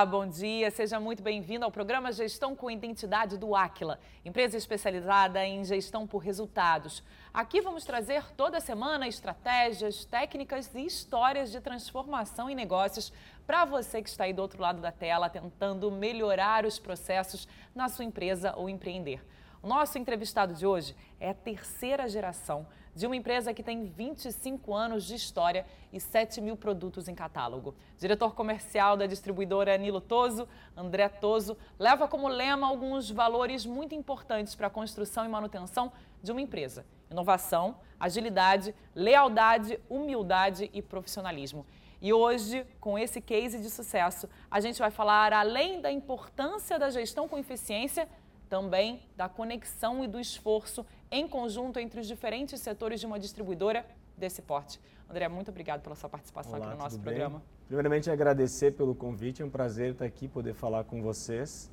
Olá, bom dia. Seja muito bem-vindo ao programa Gestão com Identidade do Aquila, empresa especializada em gestão por resultados. Aqui vamos trazer toda semana estratégias, técnicas e histórias de transformação em negócios para você que está aí do outro lado da tela tentando melhorar os processos na sua empresa ou empreender. O nosso entrevistado de hoje é a terceira geração de uma empresa que tem 25 anos de história e 7 mil produtos em catálogo. Diretor comercial da distribuidora Nilo Toso, André Toso, leva como lema alguns valores muito importantes para a construção e manutenção de uma empresa: inovação, agilidade, lealdade, humildade e profissionalismo. E hoje, com esse case de sucesso, a gente vai falar além da importância da gestão com eficiência também da conexão e do esforço em conjunto entre os diferentes setores de uma distribuidora desse porte. André, muito obrigado pela sua participação Olá, aqui no nosso bem? programa. Primeiramente, agradecer pelo convite, é um prazer estar aqui, poder falar com vocês.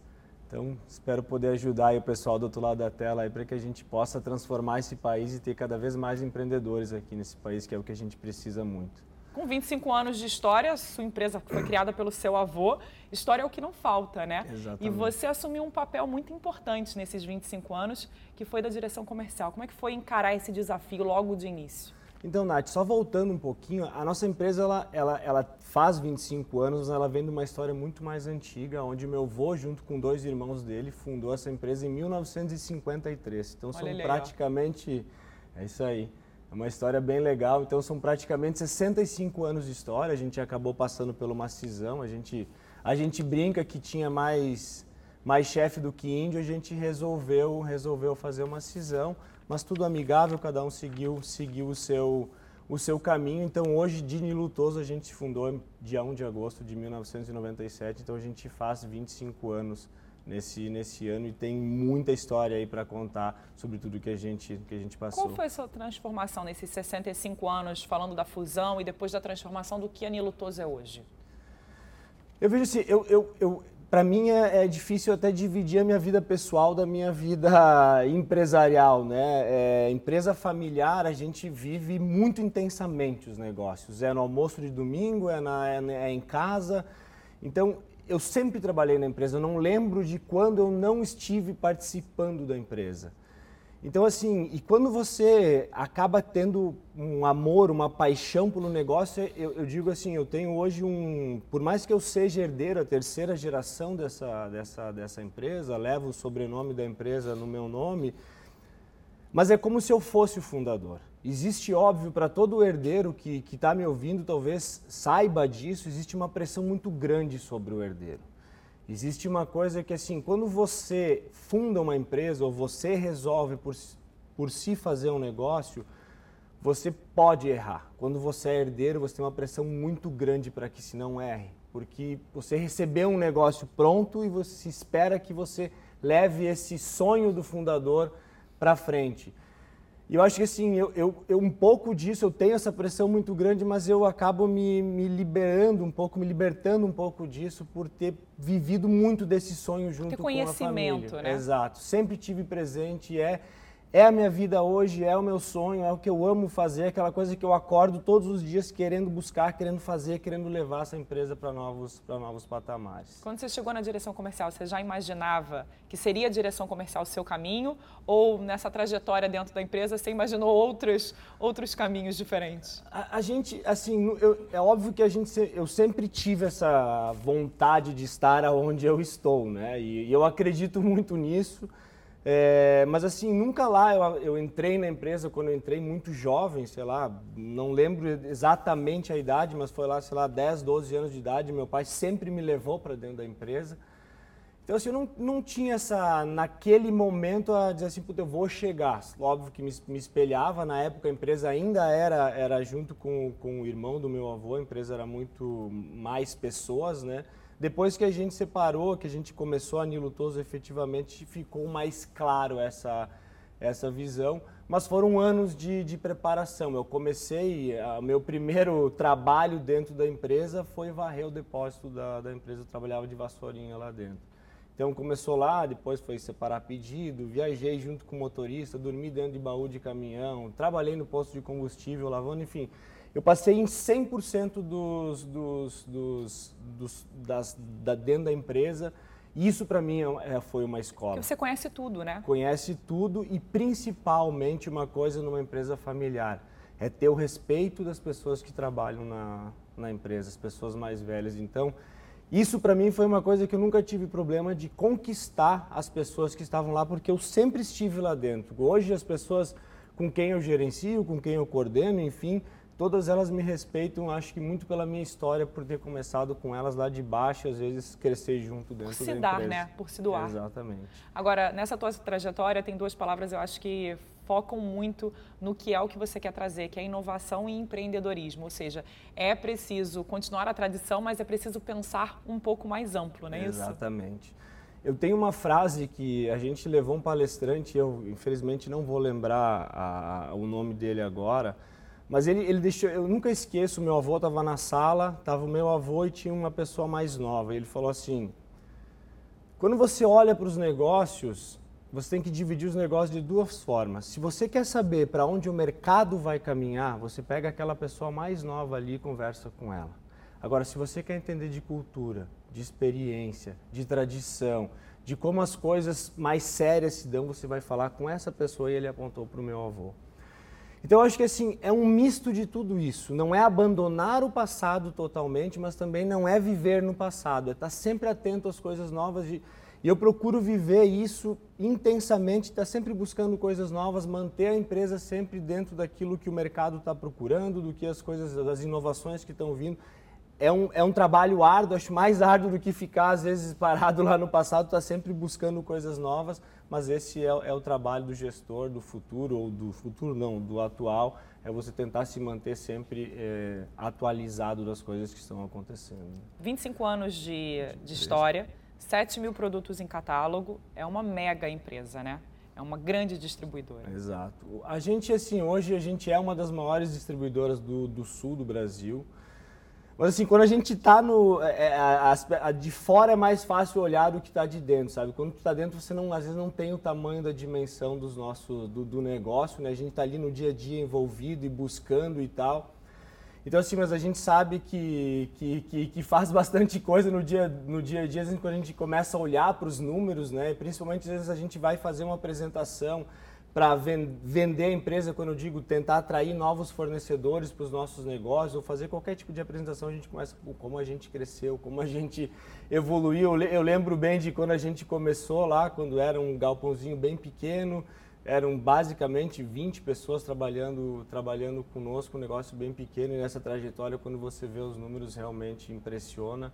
Então, espero poder ajudar o pessoal do outro lado da tela para que a gente possa transformar esse país e ter cada vez mais empreendedores aqui nesse país, que é o que a gente precisa muito. Com 25 anos de história, sua empresa foi criada pelo seu avô. História é o que não falta, né? Exatamente. E você assumiu um papel muito importante nesses 25 anos, que foi da direção comercial. Como é que foi encarar esse desafio logo de início? Então, Nath, só voltando um pouquinho, a nossa empresa ela, ela, ela faz 25 anos, ela vem de uma história muito mais antiga, onde meu avô, junto com dois irmãos dele, fundou essa empresa em 1953. Então, Olha são ele aí, praticamente. É isso aí. É uma história bem legal. Então, são praticamente 65 anos de história. A gente acabou passando por uma cisão. A gente, a gente brinca que tinha mais, mais chefe do que índio. A gente resolveu, resolveu fazer uma cisão, mas tudo amigável. Cada um seguiu, seguiu o seu, o seu caminho. Então, hoje, Dini Lutoso, a gente fundou dia 1 de agosto de 1997. Então, a gente faz 25 anos nesse, nesse ano e tem muita história aí para contar sobre tudo que a gente que a gente passou. Qual foi a sua transformação nesses 65 anos, falando da fusão e depois da transformação do que a Toso é hoje? Eu vejo assim, eu, eu, eu para mim é, é, difícil até dividir a minha vida pessoal da minha vida empresarial, né? É, empresa familiar a gente vive muito intensamente os negócios. É no almoço de domingo, é, na, é, é em casa. Então eu sempre trabalhei na empresa, eu não lembro de quando eu não estive participando da empresa. Então, assim, e quando você acaba tendo um amor, uma paixão pelo negócio, eu, eu, digo assim, eu tenho hoje um. Por mais que eu seja herdeiro, a terceira geração dessa, dessa, dessa empresa, levo o sobrenome da empresa no meu nome, mas é como se eu fosse o fundador. Existe, óbvio, para todo herdeiro que está me ouvindo, talvez saiba disso, existe uma pressão muito grande sobre o herdeiro. Existe uma coisa que, assim, quando você funda uma empresa ou você resolve por, por si fazer um negócio, você pode errar. Quando você é herdeiro, você tem uma pressão muito grande para que se não erre. Porque você recebeu um negócio pronto e você espera que você leve esse sonho do fundador para frente. E eu acho que assim, eu, eu, eu, um pouco disso, eu tenho essa pressão muito grande, mas eu acabo me, me liberando um pouco, me libertando um pouco disso por ter vivido muito desse sonho junto com a família. Né? Exato. Sempre tive presente, é é a minha vida hoje, é o meu sonho, é o que eu amo fazer, é aquela coisa que eu acordo todos os dias querendo buscar, querendo fazer, querendo levar essa empresa para novos, novos patamares. Quando você chegou na direção comercial, você já imaginava que seria a direção comercial o seu caminho? Ou nessa trajetória dentro da empresa você imaginou outros, outros caminhos diferentes? A, a gente, assim, eu, é óbvio que a gente, eu sempre tive essa vontade de estar onde eu estou, né? e, e eu acredito muito nisso. É, mas assim, nunca lá eu, eu, entrei na empresa quando eu entrei muito jovem, sei lá, não lembro exatamente a idade, mas foi lá, sei lá, 10, 12 anos de idade. Meu pai sempre me levou para dentro da empresa. Então, assim, eu não, não tinha essa, naquele momento, a dizer assim, puta, eu vou chegar. Óbvio que me, me espelhava, na época a empresa ainda era, era junto com, com o irmão do meu avô, a empresa era muito mais pessoas, né? Depois que a gente separou, que a gente começou a Nilutoso, efetivamente ficou mais claro essa, essa visão. Mas foram anos de, de preparação. Eu comecei, o meu primeiro trabalho dentro da empresa foi varrer o depósito da, da empresa. Eu trabalhava de vassourinha lá dentro. Então começou lá, depois foi separar pedido, viajei junto com o motorista, dormi dentro de baú de caminhão, trabalhei no posto de combustível, lavando, enfim eu passei em 100% dos, dos, dos, dos das, da, dentro da empresa. Isso para mim é, é, foi uma escola. Porque você conhece tudo, né? Conhece tudo e principalmente uma coisa numa empresa familiar é ter o respeito das pessoas que trabalham na, na empresa, as pessoas mais velhas. Então, isso para mim foi uma coisa que eu nunca tive problema de conquistar as pessoas que estavam lá, porque eu sempre estive lá dentro. Hoje as pessoas com quem eu gerencio, com quem eu coordeno, enfim, todas elas me respeitam, acho que muito pela minha história, por ter começado com elas lá de baixo, às vezes crescer junto dentro por se da dar, empresa. né? Por se doar. Exatamente. Agora, nessa tua trajetória, tem duas palavras eu acho que focam muito no que é o que você quer trazer, que é inovação e empreendedorismo. Ou seja, é preciso continuar a tradição, mas é preciso pensar um pouco mais amplo, não é isso? Exatamente. Eu tenho uma frase que a gente levou um palestrante, eu infelizmente não vou lembrar a, a, o nome dele agora, mas ele, ele deixou, eu nunca esqueço, meu avô estava na sala, estava o meu avô e tinha uma pessoa mais nova. Ele falou assim: quando você olha para os negócios, você tem que dividir os negócios de duas formas. Se você quer saber para onde o mercado vai caminhar, você pega aquela pessoa mais nova ali e conversa com ela. Agora, se você quer entender de cultura, de experiência, de tradição, de como as coisas mais sérias se dão, você vai falar com essa pessoa e ele apontou para o meu avô. Então eu acho que assim, é um misto de tudo isso. Não é abandonar o passado totalmente, mas também não é viver no passado. É estar sempre atento às coisas novas. De... E eu procuro viver isso intensamente, estar sempre buscando coisas novas, manter a empresa sempre dentro daquilo que o mercado está procurando, do que as coisas, das inovações que estão vindo é um, é um trabalho árduo, acho mais árduo do que ficar, às vezes, parado lá no passado, está sempre buscando coisas novas, mas esse é, é, o trabalho do gestor do futuro, ou do futuro não, do atual, é você tentar se manter sempre é, atualizado das coisas que estão acontecendo. 25 anos de, de história, 7 mil produtos em catálogo, é uma mega empresa, né? É uma grande distribuidora. Exato. A gente, assim, hoje a gente é uma das maiores distribuidoras do, do sul do Brasil. Mas assim, quando a gente está no. É, é, a, a, de fora é mais fácil olhar do que está de dentro, sabe? Quando tu está dentro, você não, às vezes não tem o tamanho da dimensão dos nossos, do, do negócio, né? A gente está ali no dia a dia envolvido e buscando e tal. Então, assim, mas a gente sabe que, que, que, que, faz bastante coisa no dia, no dia a dia, às vezes, quando a gente começa a olhar para os números, né? Principalmente, às vezes, a gente vai fazer uma apresentação para vender a empresa, quando eu digo tentar atrair novos fornecedores para os nossos negócios, ou fazer qualquer tipo de apresentação, a gente começa com como a gente cresceu, como a gente evoluiu. Eu lembro bem de quando a gente começou lá, quando era um galpãozinho bem pequeno, eram basicamente 20 pessoas trabalhando, trabalhando conosco, um negócio bem pequeno, e nessa trajetória, quando você vê os números, realmente impressiona.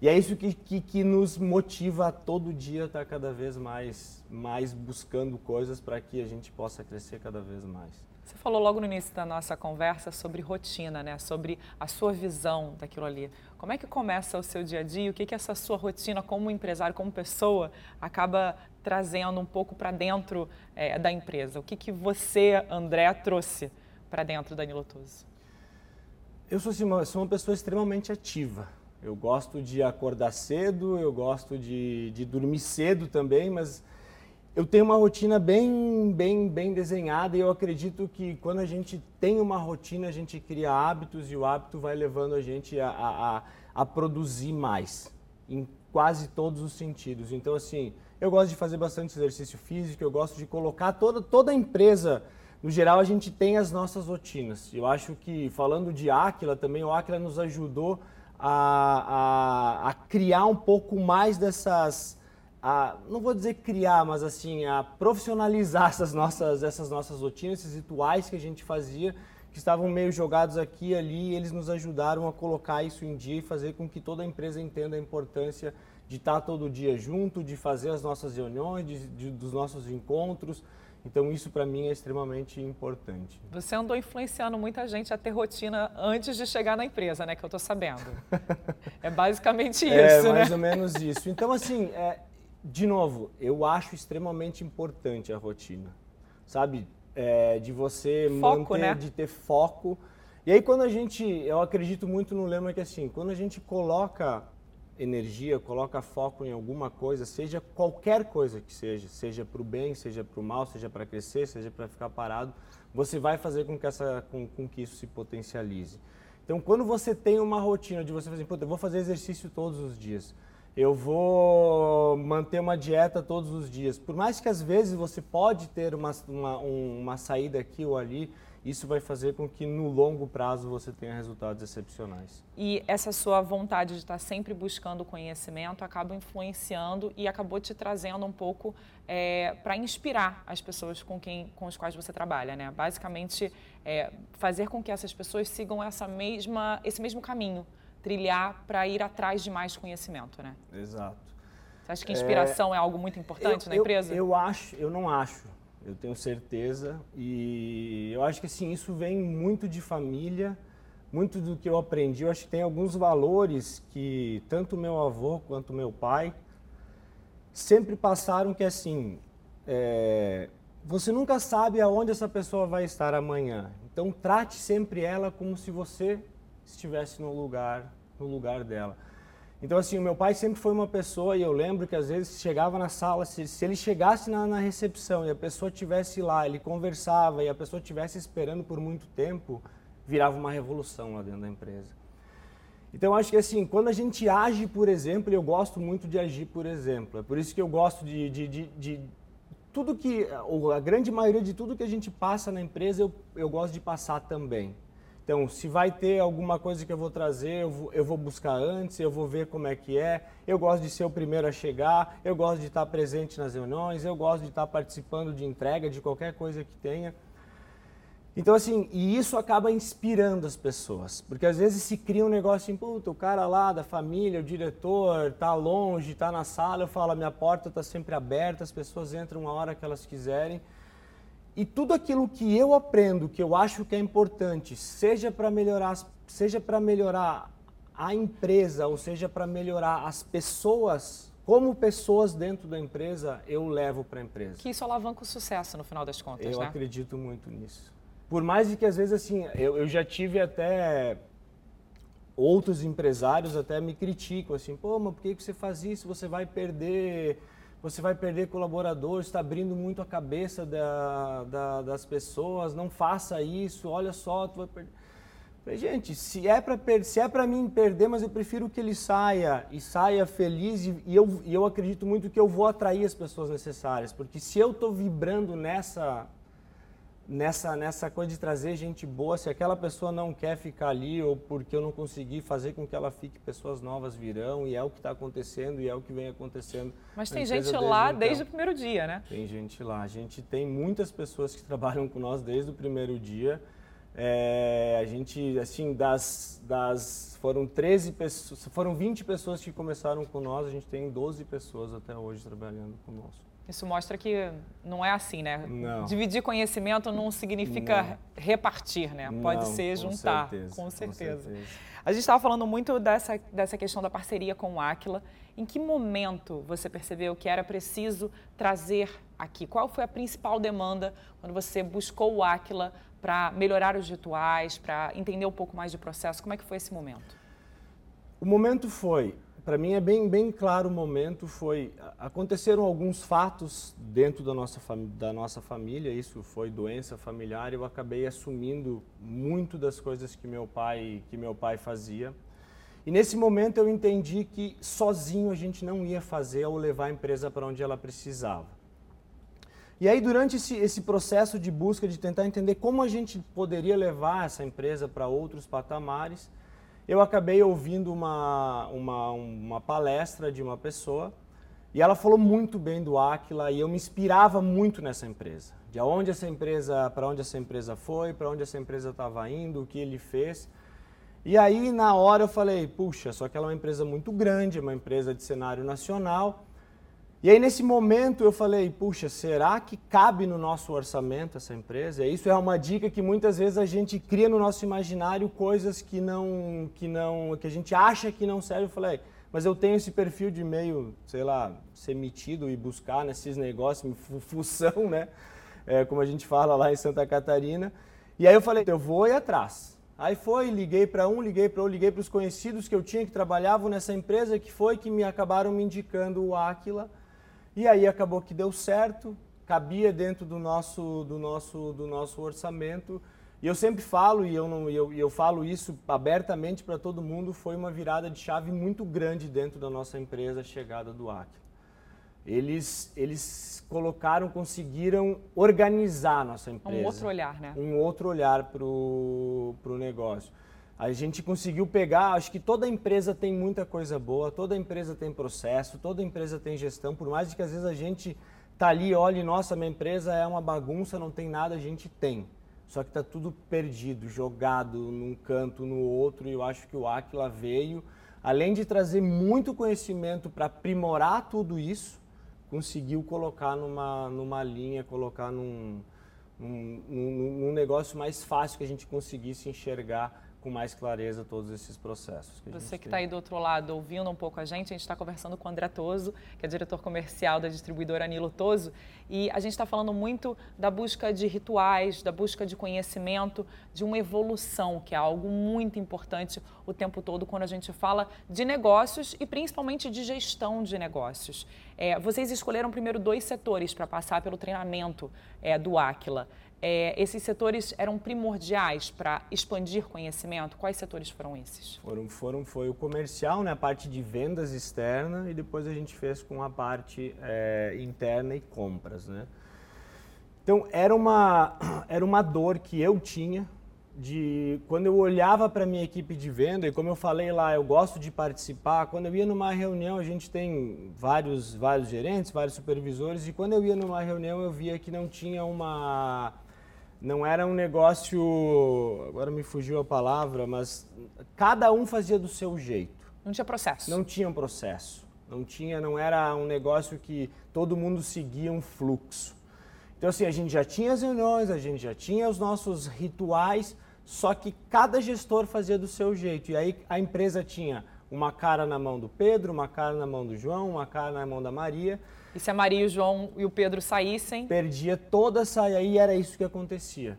E é isso que, que, que, nos motiva a todo dia estar cada vez mais, mais buscando coisas para que a gente possa crescer cada vez mais. Você falou logo no início da nossa conversa sobre rotina, né? sobre a sua visão daquilo ali. Como é que começa o seu dia a dia? O que, que essa sua rotina como empresário, como pessoa, acaba trazendo um pouco para dentro é, da empresa? O que, que você, André, trouxe para dentro da Nilotoso? Eu sou, assim, uma, sou uma pessoa extremamente ativa eu gosto de acordar cedo, eu gosto de, de dormir cedo também, mas eu tenho uma rotina bem, bem, bem desenhada e eu acredito que quando a gente tem uma rotina, a gente cria hábitos e o hábito vai levando a gente a, a, a produzir mais, em quase todos os sentidos. Então, assim, eu gosto de fazer bastante exercício físico, eu gosto de colocar toda, toda a empresa no geral a gente tem as nossas rotinas. Eu acho que falando de Aquila também, o Aquila nos ajudou a, a, a criar um pouco mais dessas, a, não vou dizer criar, mas assim, a profissionalizar essas nossas, essas nossas rotinas, esses rituais que a gente fazia, que estavam meio jogados aqui e ali, e eles nos ajudaram a colocar isso em dia e fazer com que toda a empresa entenda a importância de estar todo dia junto, de fazer as nossas reuniões, de, de, dos nossos encontros, então isso para mim é extremamente importante. Você andou influenciando muita gente a ter rotina antes de chegar na empresa, né? Que eu estou sabendo. é basicamente é, isso, né? É mais ou menos isso. Então assim, é, de novo, eu acho extremamente importante a rotina, sabe? É, de você foco, manter, né? de ter foco. E aí quando a gente, eu acredito muito no lema que assim, quando a gente coloca energia, coloca foco em alguma coisa, seja qualquer coisa que seja, seja para o bem, seja para o mal, seja para crescer, seja para ficar parado, você vai fazer com que, essa, com, com que isso se potencialize. Então, quando você tem uma rotina de você fazer, eu vou fazer exercício todos os dias, eu vou manter uma dieta todos os dias, por mais que às vezes você pode ter uma, uma, uma saída aqui ou ali, isso vai fazer com que no longo prazo você tenha resultados excepcionais. E essa sua vontade de estar sempre buscando conhecimento acaba influenciando e acabou te trazendo um pouco é, para inspirar as pessoas com quem, com as quais você trabalha, né? Basicamente, é, fazer com que essas pessoas sigam essa mesma, esse mesmo caminho, trilhar para ir atrás de mais conhecimento, né? Exato. Você acha que inspiração é, é algo muito importante eu, na empresa? Eu, eu acho, eu não acho eu tenho certeza. E eu acho que assim, isso vem muito de família, muito do que eu aprendi. Eu acho que tem alguns valores que tanto meu avô quanto meu pai sempre passaram que assim, é, você nunca sabe aonde essa pessoa vai estar amanhã. Então trate sempre ela como se você estivesse no lugar, no lugar dela. Então, assim, o meu pai sempre foi uma pessoa, e eu lembro que às vezes chegava na sala, se, se ele chegasse na, na, recepção e a pessoa estivesse lá, ele conversava e a pessoa estivesse esperando por muito tempo, virava uma revolução lá dentro da empresa. Então, acho que assim, quando a gente age por exemplo, eu gosto muito de agir por exemplo. É por isso que eu gosto de, de, de, de tudo que, ou a grande maioria de tudo que a gente passa na empresa, eu, eu gosto de passar também. Então, se vai ter alguma coisa que eu vou trazer, eu vou, eu vou, buscar antes, eu vou ver como é que é. Eu gosto de ser o primeiro a chegar, eu gosto de estar presente nas reuniões, eu gosto de estar participando de entrega, de qualquer coisa que tenha. Então, assim, e isso acaba inspirando as pessoas, porque às vezes se cria um negócio assim, puta, o cara lá da família, o diretor, tá longe, tá na sala, eu falo, a minha porta está sempre aberta, as pessoas entram a hora que elas quiserem. E tudo aquilo que eu aprendo, que eu acho que é importante, seja para melhorar, seja para melhorar a empresa, ou seja para melhorar as pessoas, como pessoas dentro da empresa, eu levo para a empresa. Que isso alavanca o sucesso no final das contas, eu né? Eu acredito muito nisso. Por mais de que às vezes assim, eu, eu já tive até outros empresários até me criticam assim, pô, mas por que você faz isso? Você vai perder você vai perder colaboradores, está abrindo muito a cabeça da, da, das pessoas, não faça isso, olha só, tu vai perder. Falei, gente, se é para se é para mim perder, mas eu prefiro que ele saia e saia feliz e, e, eu, e eu acredito muito que eu vou atrair as pessoas necessárias, porque se eu estou vibrando nessa nessa, nessa coisa de trazer gente boa, se aquela pessoa não quer ficar ali ou porque eu não consegui fazer com que ela fique, pessoas novas virão e é o que está acontecendo e é o que vem acontecendo. Mas tem gente lá desde, desde o primeiro dia, né? Tem gente lá. A gente tem muitas pessoas que trabalham com nós desde o primeiro dia. É, a gente, assim, das, das. Foram 13 pessoas, foram 20 pessoas que começaram com nós, a gente tem 12 pessoas até hoje trabalhando conosco. Isso mostra que não é assim, né? Não. Dividir conhecimento não significa não. repartir, né? Pode não, ser juntar, com certeza. Com certeza. Com certeza. A gente estava falando muito dessa, dessa questão da parceria com o Aquila. Em que momento você percebeu que era preciso trazer aqui? Qual foi a principal demanda quando você buscou o Aquila para melhorar os rituais, para entender um pouco mais de processo? Como é que foi esse momento? O momento foi para mim é bem, bem claro o momento, foi aconteceram alguns fatos dentro da nossa, da nossa família, isso foi doença familiar, eu acabei assumindo muito das coisas que meu pai, que meu pai fazia. E nesse momento eu entendi que sozinho a gente não ia fazer ou levar a empresa para onde ela precisava. E aí, durante esse, esse processo de busca, de tentar entender como a gente poderia levar essa empresa para outros patamares, eu acabei ouvindo uma, uma, uma palestra de uma pessoa e ela falou muito bem do Aquila e eu me inspirava muito nessa empresa. De onde essa empresa, para onde essa empresa foi, para onde essa empresa estava indo, o que ele fez. E aí na hora eu falei, puxa, só que ela é uma empresa muito grande, é uma empresa de cenário nacional. E aí, nesse momento, eu falei: puxa, será que cabe no nosso orçamento essa empresa? Isso é uma dica que muitas vezes a gente cria no nosso imaginário coisas que não, que não, que a gente acha que não serve. Eu falei: mas eu tenho esse perfil de meio, sei lá, ser metido e buscar nesses negócios, função, né? É, como a gente fala lá em Santa Catarina. E aí eu falei: eu vou ir atrás. Aí foi, liguei para um, liguei para outro, liguei para os conhecidos que eu tinha que trabalhavam nessa empresa, que foi que me acabaram me indicando o Aquila. E aí acabou que deu certo, cabia dentro do nosso, do nosso, do nosso orçamento. E eu sempre falo, e eu, não, eu, eu falo isso abertamente para todo mundo, foi uma virada de chave muito grande dentro da nossa empresa, a chegada do Aquila. Eles, eles colocaram, conseguiram organizar a nossa empresa. Um outro olhar, né? Um outro olhar para o negócio. A gente conseguiu pegar, acho que toda empresa tem muita coisa boa, toda empresa tem processo, toda empresa tem gestão, por mais que às vezes a gente tá ali, olhe, nossa, minha empresa é uma bagunça, não tem nada, a gente tem. Só que está tudo perdido, jogado num canto, no outro, e eu acho que o Aquila veio, além de trazer muito conhecimento para aprimorar tudo isso, conseguiu colocar numa, numa linha, colocar num, num, num, num negócio mais fácil que a gente conseguisse enxergar com mais clareza todos esses processos. Que Você que está aí do outro lado ouvindo um pouco a gente, a gente está conversando com o André Toso, que é diretor comercial da distribuidora Nilo Toso, e a gente está falando muito da busca de rituais, da busca de conhecimento, de uma evolução, que é algo muito importante o tempo todo quando a gente fala de negócios e principalmente de gestão de negócios. É, vocês escolheram primeiro dois setores para passar pelo treinamento é, do Aquila é, esses setores eram primordiais para expandir conhecimento? Quais setores foram esses? Foram, foram, foi o comercial, né, a parte de vendas externa e depois a gente fez com a parte é, interna e compras, né? Então era uma era uma dor que eu tinha de quando eu olhava para minha equipe de venda e como eu falei lá, eu gosto de participar. Quando eu ia numa reunião, a gente tem vários vários gerentes, vários supervisores e quando eu ia numa reunião eu via que não tinha uma não era um negócio, agora me fugiu a palavra, mas cada um fazia do seu jeito. Não tinha processo. Não tinha um processo. Não tinha, não era um negócio que todo mundo seguia um fluxo. Então assim, a gente já tinha as reuniões, a gente já tinha os nossos rituais, só que cada gestor fazia do seu jeito. E aí a empresa tinha uma cara na mão do Pedro, uma cara na mão do João, uma cara na mão da Maria. E se a Maria, o João e o Pedro saíssem? Perdia toda a saia e era isso que acontecia.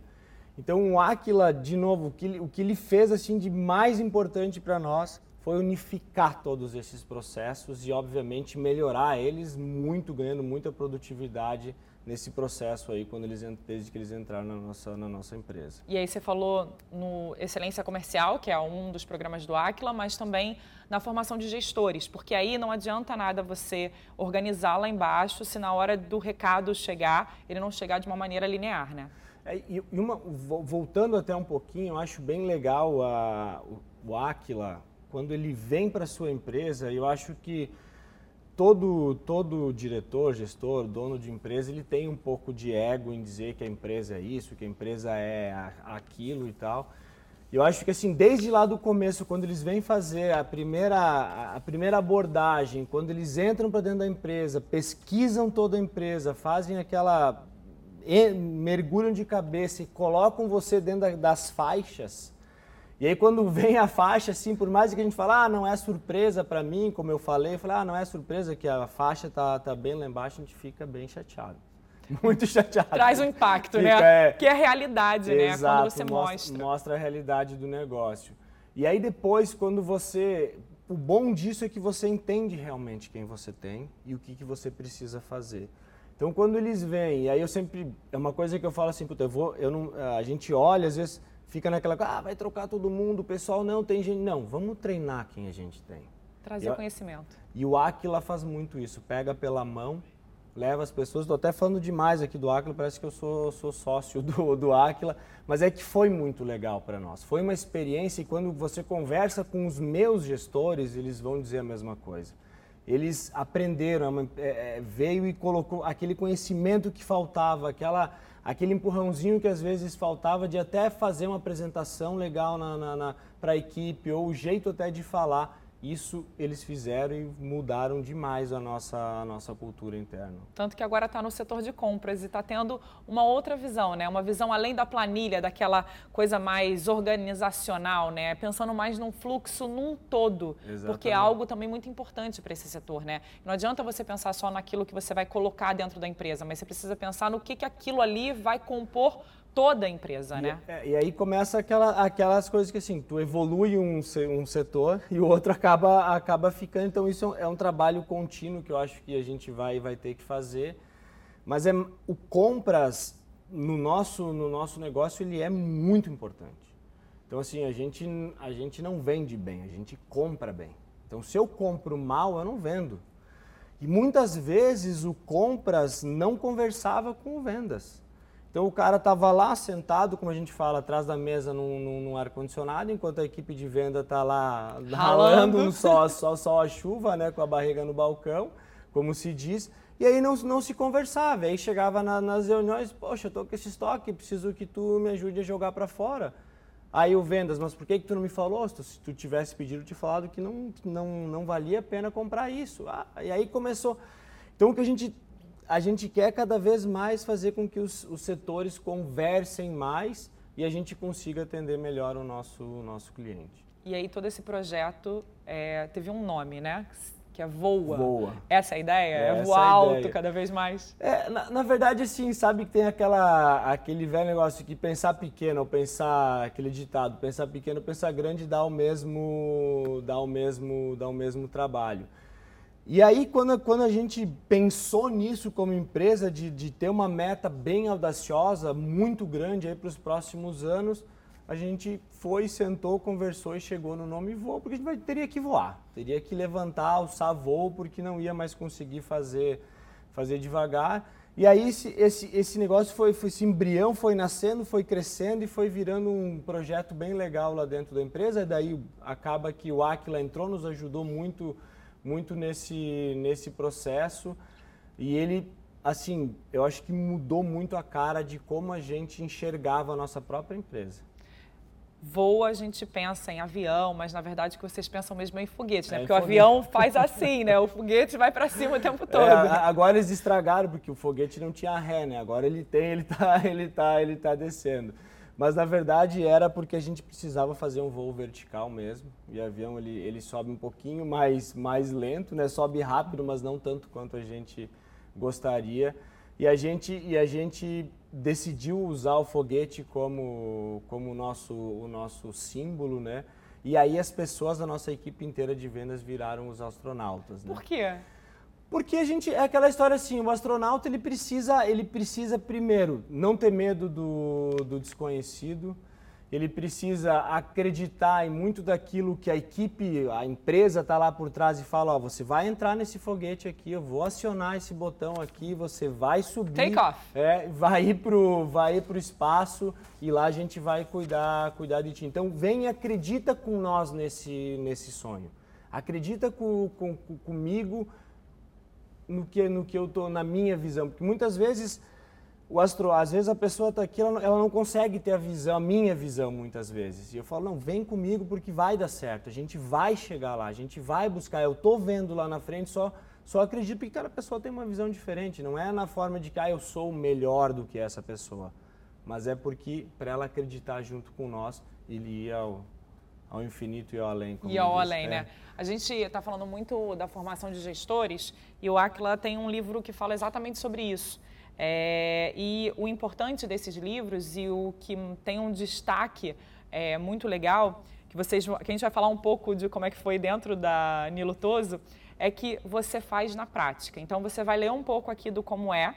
Então o Aquila, de novo, o que, o que ele fez assim de mais importante para nós foi unificar todos esses processos e, obviamente, melhorar eles muito, ganhando muita produtividade nesse processo aí quando eles desde que eles entraram na nossa na nossa empresa. E aí você falou no Excelência Comercial, que é um dos programas do Aquila, mas também na formação de gestores, porque aí não adianta nada você organizar lá embaixo se na hora do recado chegar, ele não chegar de uma maneira linear, né? É, e uma, voltando até um pouquinho, eu acho bem legal a, o, o Aquila, quando ele vem para sua empresa, eu acho que todo, todo diretor, gestor, dono de empresa, ele tem um pouco de ego em dizer que a empresa é isso, que a empresa é aquilo e tal. Eu acho que assim, desde lá do começo, quando eles vêm fazer a primeira, a primeira abordagem, quando eles entram para dentro da empresa, pesquisam toda a empresa, fazem aquela mergulham de cabeça e colocam você dentro das faixas, e aí quando vem a faixa, assim, por mais que a gente fale, ah, não é surpresa para mim, como eu falei, eu falei, ah, não é surpresa que a faixa tá, tá bem lá embaixo, a gente fica bem chateado. Muito chateado. Traz um impacto, né? fica, né? É... Que é a realidade, Exato, né? Quando você mostra, mostra. Mostra a realidade do negócio. E aí depois, quando você... O bom disso é que você entende realmente quem você tem e o que, que você precisa fazer. Então, quando eles vêm, e aí eu sempre... É uma coisa que eu falo assim, puta, eu vou... Eu não, a gente olha, às vezes fica naquela ah, vai trocar todo mundo, o pessoal não tem gente. Não, vamos treinar quem a gente tem. Trazer e, conhecimento. E o Aquila faz muito isso, pega pela mão, leva as pessoas. Estou até falando demais aqui do Aquila, parece que eu sou, sou sócio do, do Aquila, mas é que foi muito legal para nós. Foi uma experiência e quando você conversa com os meus gestores, eles vão dizer a mesma coisa. Eles aprenderam, é, é, veio e colocou aquele conhecimento que faltava, aquela aquele empurrãozinho que às vezes faltava de até fazer uma apresentação legal na, na, na para a equipe ou o jeito até de falar isso eles fizeram e mudaram demais a nossa, a nossa cultura interna. Tanto que agora está no setor de compras e está tendo uma outra visão, né? Uma visão além da planilha, daquela coisa mais organizacional, né? Pensando mais num fluxo num todo, Exatamente. porque é algo também muito importante para esse setor, né? Não adianta você pensar só naquilo que você vai colocar dentro da empresa, mas você precisa pensar no que, que aquilo ali vai compor toda a empresa, e, né? É, e aí começa aquela, aquelas coisas que assim, tu evolui um, um setor e o outro acaba, acaba ficando. Então isso é um é trabalho contínuo que eu acho que a gente vai, vai ter que fazer. Mas é, o compras no nosso, no nosso negócio ele é muito importante. Então assim, a gente, a gente não vende bem, a gente compra bem. Então se eu compro mal, eu não vendo. E muitas vezes o compras não conversava com o vendas. Então o cara estava lá sentado, como a gente fala, atrás da mesa num, num, num ar-condicionado, enquanto a equipe de venda está lá ralando sol, sol, sol a chuva, né, com a barriga no balcão, como se diz. E aí não, não se conversava. Aí chegava na, nas reuniões, poxa, eu tô com esse estoque, preciso que tu me ajude a jogar para fora. Aí o vendas, mas por que, que tu não me falou? Se tu tivesse pedido, eu te falado que não, não, não valia a pena comprar isso. Ah, e aí começou. Então o que a gente a gente quer cada vez mais fazer com que os, os setores conversem mais e a gente consiga atender melhor o nosso, o nosso cliente. E aí todo esse projeto é, teve um nome, né? Que é Voa. Voa. Essa é a ideia? É, é voar alto cada vez mais? É, na, na, verdade, assim, sabe que tem aquela, aquele velho negócio que pensar pequeno ou pensar, aquele ditado, pensar pequeno, pensar grande dá o mesmo, dá o mesmo, dá o mesmo trabalho. E aí, quando, quando a gente pensou nisso como empresa, de, de ter uma meta bem audaciosa, muito grande para os próximos anos, a gente foi, sentou, conversou e chegou no nome voo, porque a gente vai, teria que voar, teria que levantar, alçar voo, porque não ia mais conseguir fazer, fazer devagar. E aí esse, esse, esse negócio foi, foi, esse embrião foi nascendo, foi crescendo e foi virando um projeto bem legal lá dentro da empresa. E daí acaba que o Aquila entrou, nos ajudou muito muito nesse, nesse processo e ele, assim, eu acho que mudou muito a cara de como a gente enxergava a nossa própria empresa. Voa, a gente pensa em avião, mas na verdade que vocês pensam mesmo em foguete, né? É, porque o avião faz assim, né? O foguete vai para cima o tempo é, todo. É, agora eles estragaram porque o foguete não tinha ré, né? Agora ele tem, ele tá, ele tá, ele tá descendo. Mas na verdade era porque a gente precisava fazer um voo vertical mesmo. E o avião ele, ele sobe um pouquinho mais, mais lento, né? Sobe rápido, mas não tanto quanto a gente gostaria. E a gente, e a gente decidiu usar o foguete como, como nosso, o nosso símbolo, né? E aí as pessoas da nossa equipe inteira de vendas viraram os astronautas. Né? Por quê? Porque a gente é aquela história assim, o astronauta ele precisa, ele precisa primeiro não ter medo do, do desconhecido, ele precisa acreditar em muito daquilo que a equipe, a empresa está lá por trás e fala, ó, você vai entrar nesse foguete aqui, eu vou acionar esse botão aqui, você vai subir, Take off. É, vai ir pro, vai ir pro espaço e lá a gente vai cuidar, cuidar de ti. Então vem e acredita com nós nesse, nesse sonho, acredita com, com, comigo no que, no que eu estou na minha visão. Porque muitas vezes, o astro, às vezes a pessoa está aqui, ela, ela, não consegue ter a visão, a minha visão muitas vezes. E eu falo, não, vem comigo porque vai dar certo, a gente vai chegar lá, a gente vai buscar. Eu estou vendo lá na frente, só, só acredito que cada pessoa tem uma visão diferente. Não é na forma de que ah, eu sou melhor do que essa pessoa. Mas é porque, para ela acreditar junto com nós, ele ia ao infinito e ao além. e ao além, é. né? A gente está falando muito da formação de gestores e o Aquila tem um livro que fala exatamente sobre isso. É, e o importante desses livros e o que tem um destaque é, muito legal, que, vocês, que a gente vai falar um pouco de como é que foi dentro da Nilo Toso, é que você faz na prática. Então você vai ler um pouco aqui do como é,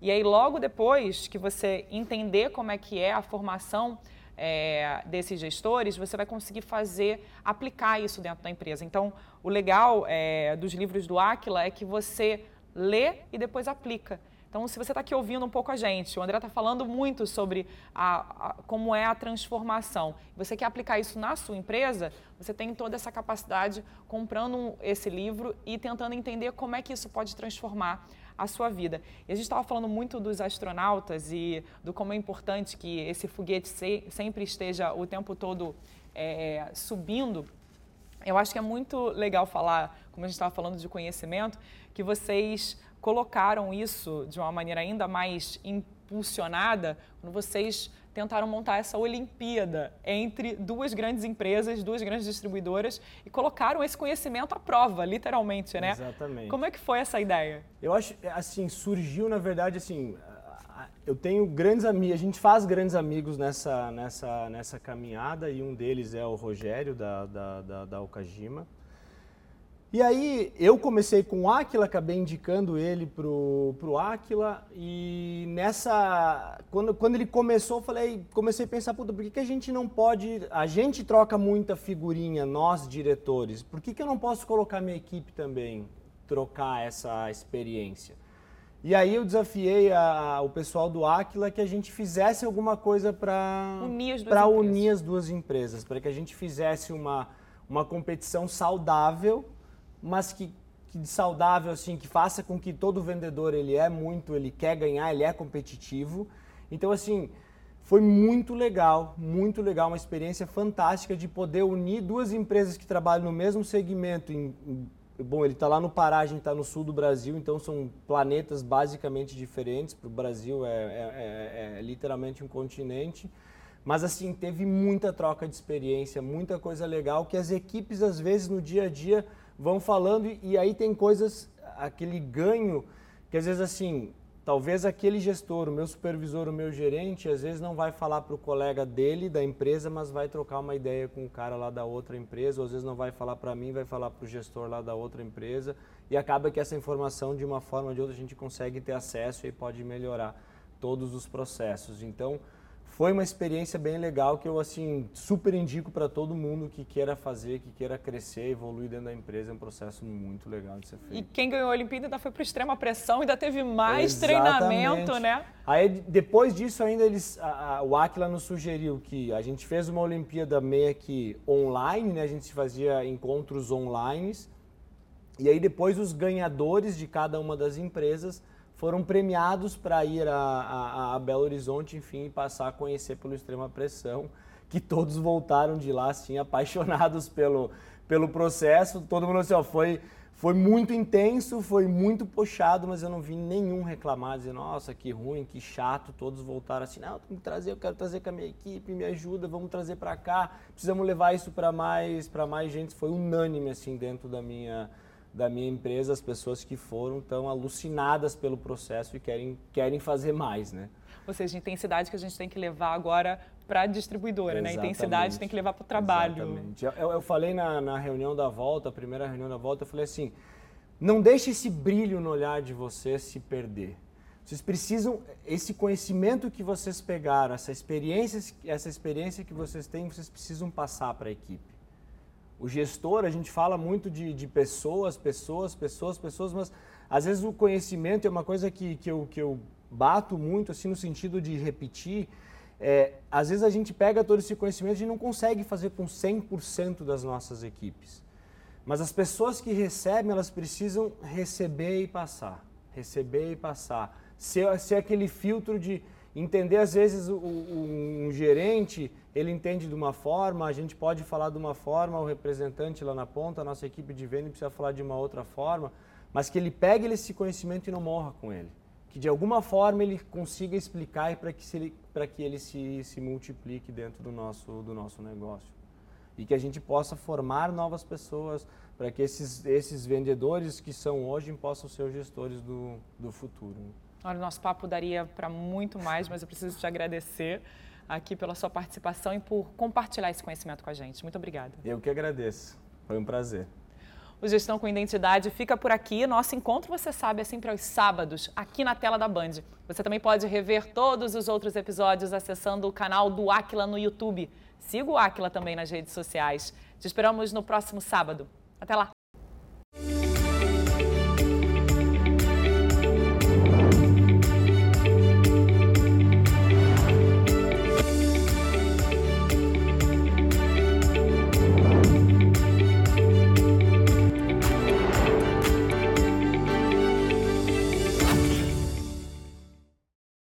e aí logo depois que você entender como é que é a formação é, desses gestores, você vai conseguir fazer, aplicar isso dentro da empresa. Então, o legal é, dos livros do Aquila é que você lê e depois aplica. Então, se você está aqui ouvindo um pouco a gente, o André está falando muito sobre a, a, como é a transformação. Você quer aplicar isso na sua empresa? Você tem toda essa capacidade comprando esse livro e tentando entender como é que isso pode transformar a sua vida. E a gente estava falando muito dos astronautas e do como é importante que esse foguete se, sempre esteja o tempo todo é, subindo. Eu acho que é muito legal falar, como a gente estava falando de conhecimento, que vocês colocaram isso de uma maneira ainda mais impulsionada quando vocês tentaram montar essa Olimpíada entre duas grandes empresas, duas grandes distribuidoras e colocaram esse conhecimento à prova, literalmente, né? Exatamente. Como é que foi essa ideia? Eu acho, assim, surgiu, na verdade, assim, eu tenho grandes amigos, a gente faz grandes amigos nessa, nessa, nessa caminhada e um deles é o Rogério da, da, da, da Okajima. E aí eu comecei com o Aquila, acabei indicando ele pro, pro Aquila e nessa quando, quando ele começou, eu falei, comecei a pensar, puta, por que, que a gente não pode, a gente troca muita figurinha, nós diretores, por que, que eu não posso colocar minha equipe também, trocar essa experiência? E aí eu desafiei a, o pessoal do Aquila que a gente fizesse alguma coisa para unir, unir as duas empresas, para que a gente fizesse uma, uma competição saudável mas que, que saudável assim, que faça com que todo vendedor ele é muito, ele quer ganhar, ele é competitivo. Então assim, foi muito legal, muito legal, uma experiência fantástica de poder unir duas empresas que trabalham no mesmo segmento. Em, em, bom, ele está lá no Pará, a gente está no sul do Brasil, então são planetas basicamente diferentes. Para o Brasil é, é, é, é literalmente um continente. Mas assim, teve muita troca de experiência, muita coisa legal que as equipes, às vezes, no dia a dia, vão falando e, aí tem coisas, aquele ganho que às vezes assim, talvez aquele gestor, o meu supervisor, o meu gerente, às vezes não vai falar para o colega dele, da empresa, mas vai trocar uma ideia com o cara lá da outra empresa, ou às vezes não vai falar para mim, vai falar para o gestor lá da outra empresa, e acaba que essa informação, de uma forma ou de outra, a gente consegue ter acesso e pode melhorar todos os processos. Então, foi uma experiência bem legal que eu assim super indico para todo mundo que queira fazer, que queira crescer, evoluir dentro da empresa. É um processo muito legal de ser feito. E quem ganhou a Olimpíada ainda foi para extrema pressão, ainda teve mais Exatamente. treinamento, né? Aí depois disso ainda eles, a, a, o Aquila nos sugeriu que a gente fez uma Olimpíada meio que online, né? A gente fazia encontros online. E aí depois os ganhadores de cada uma das empresas foram premiados para ir a, a, a, Belo Horizonte, enfim, e passar a conhecer pelo Extrema Pressão, que todos voltaram de lá, assim, apaixonados pelo, pelo processo. Todo mundo assim, ó, foi, foi muito intenso, foi muito puxado, mas eu não vi nenhum reclamar, dizer, nossa, que ruim, que chato. Todos voltaram assim, não, tem que trazer, eu quero trazer com a minha equipe, me ajuda, vamos trazer para cá, precisamos levar isso para mais, mais gente. Foi unânime, assim, dentro da minha da minha empresa, as pessoas que foram estão alucinadas pelo processo e querem, querem fazer mais, né? Ou seja, intensidade que a gente tem que levar agora para a distribuidora, Exatamente. né? Intensidade tem que levar para o trabalho. Exatamente. Eu, eu falei na, na reunião da volta, a primeira reunião da volta, eu falei assim, não deixe esse brilho no olhar de vocês se perder. Vocês precisam, esse conhecimento que vocês pegaram, essa experiência, essa experiência que vocês têm, vocês precisam passar para a equipe. O gestor, a gente fala muito de, de pessoas, pessoas, pessoas, pessoas, mas às vezes o conhecimento é uma coisa que, que, eu, que eu bato muito, assim, no sentido de repetir. É, às vezes a gente pega todo esse conhecimento e não consegue fazer com 100% das nossas equipes. Mas as pessoas que recebem, elas precisam receber e passar. Receber e passar. Ser, ser aquele filtro de entender, às vezes, o, o, um gerente ele entende de uma forma, a gente pode falar de uma forma, o representante lá na ponta, a nossa equipe de venda precisa falar de uma outra forma, mas que ele pegue esse conhecimento e não morra com ele. Que de alguma forma ele consiga explicar para que, ele, que ele se, se multiplique dentro do nosso, do nosso negócio. E que a gente possa formar novas pessoas para que esses, esses vendedores que são hoje possam ser os gestores do, do futuro. Olha, o nosso papo daria para muito mais, mas eu preciso te agradecer aqui pela sua participação e por compartilhar esse conhecimento com a gente. Muito obrigada. Eu que agradeço. Foi um prazer. O Gestão com Identidade fica por aqui. Nosso encontro, você sabe, é sempre aos sábados, aqui na tela da Band. Você também pode rever todos os outros episódios acessando o canal do Aquila no YouTube. Siga o Aquila também nas redes sociais. Te esperamos no próximo sábado. Até lá!